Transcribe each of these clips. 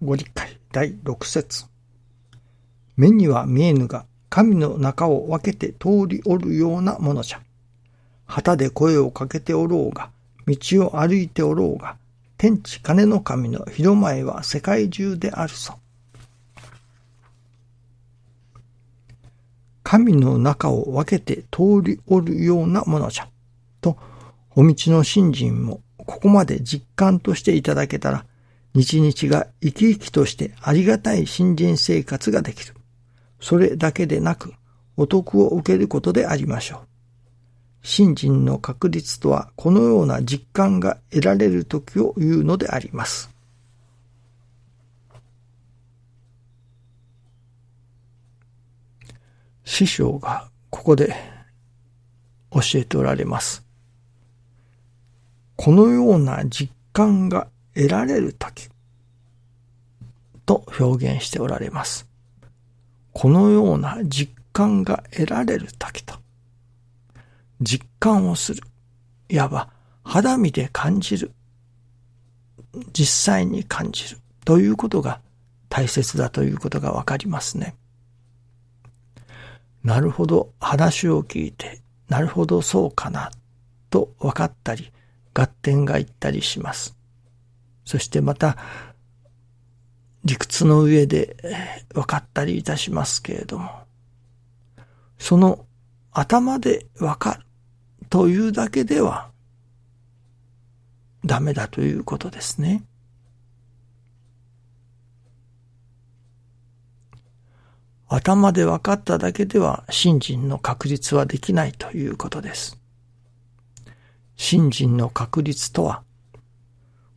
ご理解第六節目には見えぬが、神の中を分けて通りおるようなものじゃ。旗で声をかけておろうが、道を歩いておろうが、天地金の神の広前は世界中であるぞ。神の中を分けて通りおるようなものじゃ。と、お道の信心もここまで実感としていただけたら、日々が生き生きとしてありがたい信心生活ができる。それだけでなく、お得を受けることでありましょう。信心の確率とはこのような実感が得られる時を言うのであります。師匠がここで教えておられます。このような実感が得られるときと表現しておられます。このような実感が得られるときと、実感をする。いわば肌身で感じる。実際に感じる。ということが大切だということがわかりますね。なるほど話を聞いて、なるほどそうかな、と分かったり、合点がいったりします。そしてまた、理屈の上で分かったりいたしますけれども、その頭で分かるというだけではダメだということですね。頭で分かっただけでは信心の確率はできないということです。信心の確率とは、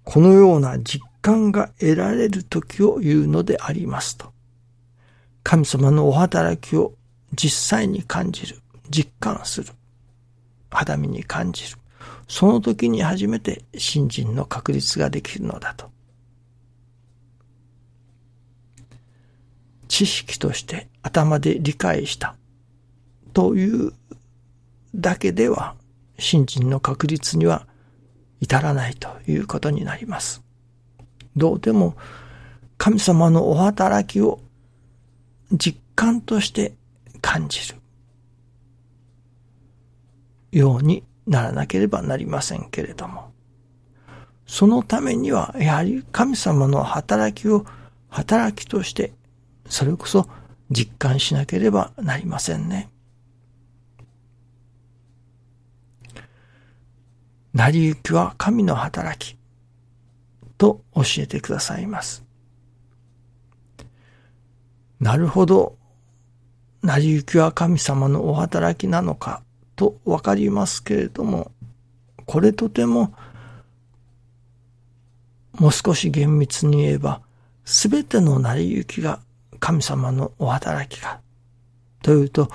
このような実感が得られる時を言うのでありますと。神様のお働きを実際に感じる、実感する、肌身に感じる。その時に初めて信心の確率ができるのだと。知識として頭で理解したというだけでは信心の確率には至らないということになります。どうでも神様のお働きを実感として感じるようにならなければなりませんけれども、そのためにはやはり神様の働きを働きとしてそれこそ実感しなければなりませんね。成り行きは神の働きと教えてくださいます。なるほど、成り行きは神様のお働きなのかとわかりますけれども、これとてももう少し厳密に言えば、すべての成り行きが神様のお働きが。というと、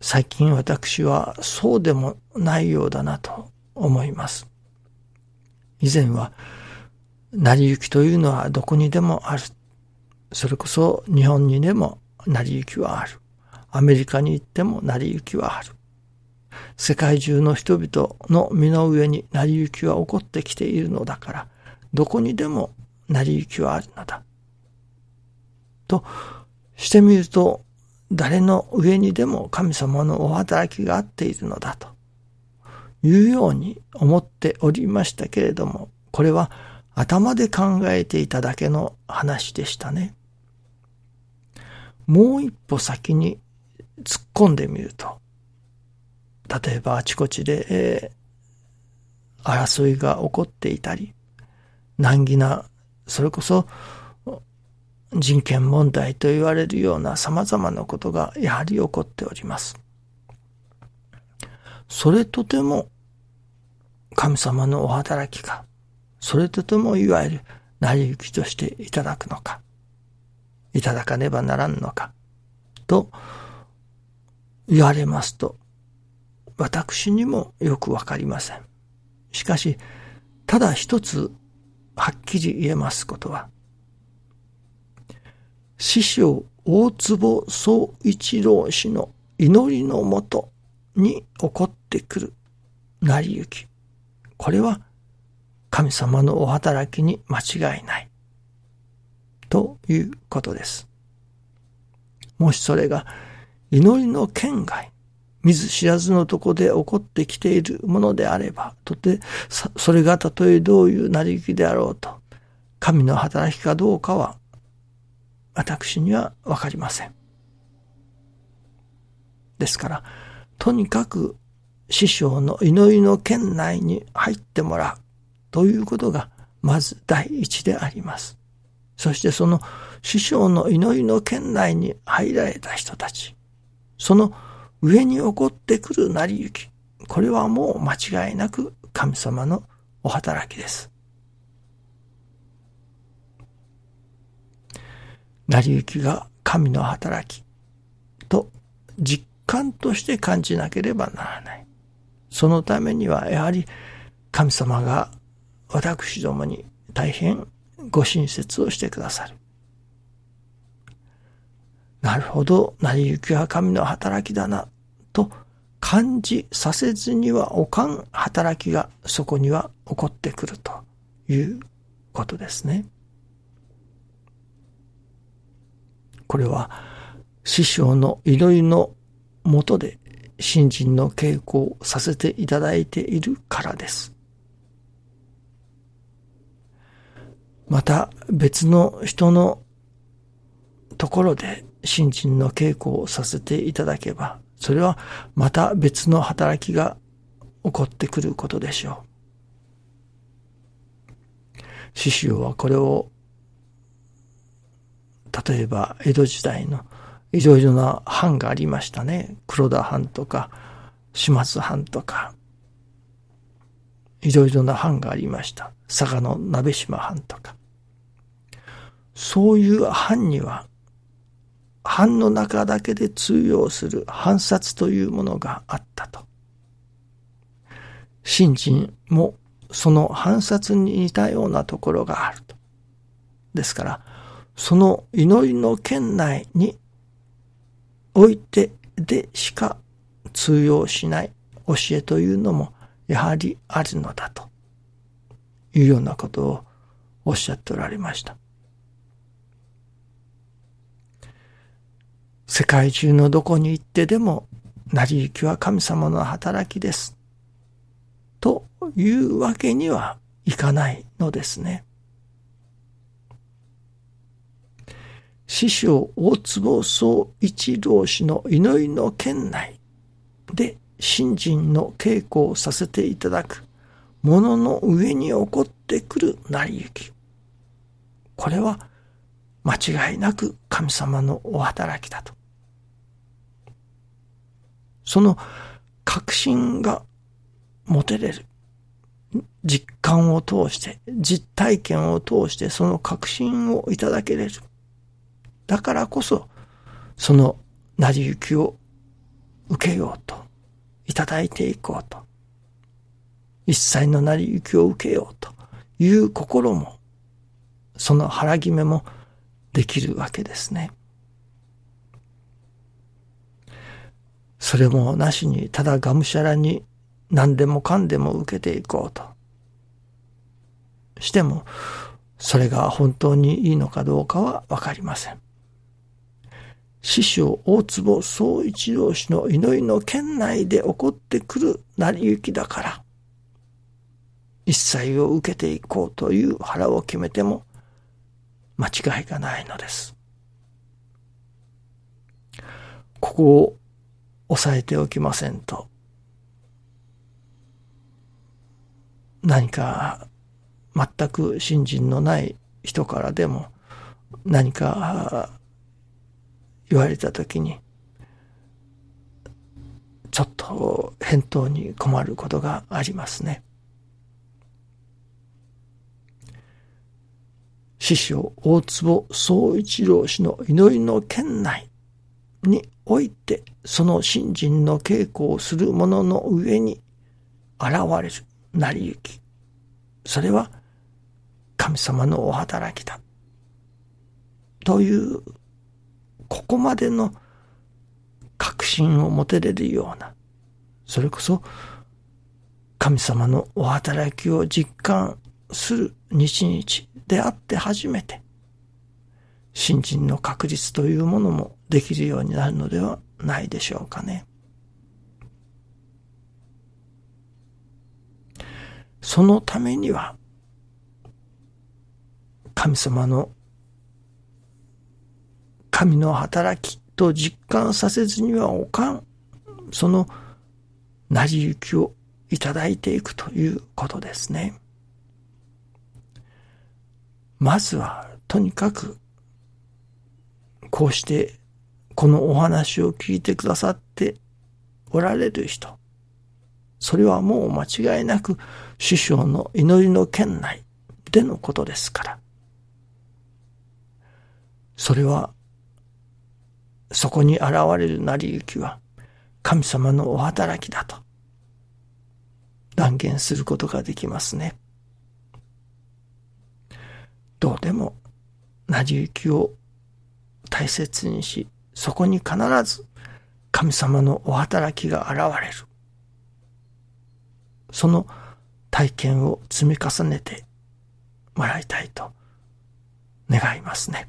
最近私はそうでもないようだなと思います。以前は、成り行きというのはどこにでもある。それこそ日本にでも成り行きはある。アメリカに行っても成り行きはある。世界中の人々の身の上に成り行きは起こってきているのだから、どこにでも成り行きはあるのだ。としてみると、誰の上にでも神様のお働きがあっているのだというように思っておりましたけれども、これは頭で考えていただけの話でしたね。もう一歩先に突っ込んでみると、例えばあちこちで、えー、争いが起こっていたり、難儀な、それこそ人権問題と言われるような様々なことがやはり起こっております。それとても神様のお働きか、それとてもいわゆる成り行きとしていただくのか、いただかねばならんのか、と言われますと、私にもよくわかりません。しかし、ただ一つはっきり言えますことは、師匠大坪総一郎氏の祈りのもとに起こってくる成り行き。これは神様のお働きに間違いない。ということです。もしそれが祈りの圏外、見ず知らずのとこで起こってきているものであれば、とて、それがたとえどういう成り行きであろうと、神の働きかどうかは、私にはわかりません。ですから、とにかく師匠の祈りの圏内に入ってもらうということが、まず第一であります。そしてその師匠の祈りの圏内に入られた人たち、その上に起こってくる成り行き、これはもう間違いなく神様のお働きです。成り行きが神の働きと実感として感じなければならない。そのためにはやはり神様が私どもに大変ご親切をしてくださる。なるほど、成り行きは神の働きだな、と感じさせずにはおかん働きがそこには起こってくるということですね。これは師匠の祈りのもとで信心の稽古をさせていただいているからです。また別の人のところで新人の稽古をさせていただけば、それはまた別の働きが起こってくることでしょう。師匠はこれを、例えば江戸時代のいろいろな藩がありましたね。黒田藩とか、島津藩とか、いろいろな藩がありました。佐賀の鍋島藩とか。そういう藩には藩の中だけで通用する藩札というものがあったと。信心もその藩札に似たようなところがあると。ですから、その祈りの圏内においてでしか通用しない教えというのもやはりあるのだというようなことをおっしゃっておられました。世界中のどこに行ってでも、成り行きは神様の働きです。というわけにはいかないのですね。師匠大坪総一郎氏の祈りの圏内で信心の稽古をさせていただくものの上に起こってくる成り行き。これは間違いなく神様のお働きだと。その確信が持てれる。実感を通して、実体験を通してその確信をいただけれる。だからこそ、その成り行きを受けようと、いただいていこうと。一切の成り行きを受けようという心も、その腹決めもできるわけですね。それもなしにただがむしゃらに何でもかんでも受けていこうと。しても、それが本当にいいのかどうかはわかりません。師匠大坪総一郎氏の祈りの県内で起こってくる成り行きだから、一切を受けていこうという腹を決めても間違いがないのです。ここを抑えておきませんと、何か全く信心のない人からでも何か言われたときに、ちょっと返答に困ることがありますね。師匠大坪総一郎氏の祈りの圏内においてその信心の稽古をする者の上に現れる成り行き。それは神様のお働きだ。という、ここまでの確信を持てれるような、それこそ神様のお働きを実感する日々であって初めて、新人の確立というものもできるようになるのではないでしょうかね。そのためには、神様の、神の働きと実感させずにはおかん、その成り行きをいただいていくということですね。まずは、とにかく、こうして、このお話を聞いてくださっておられる人、それはもう間違いなく師匠の祈りの圏内でのことですから。それは、そこに現れる成り行きは神様のお働きだと断言することができますね。どうでも成り行きを大切にし、そこに必ず神様のお働きが現れる。その体験を積み重ねてもらいたいと願いますね。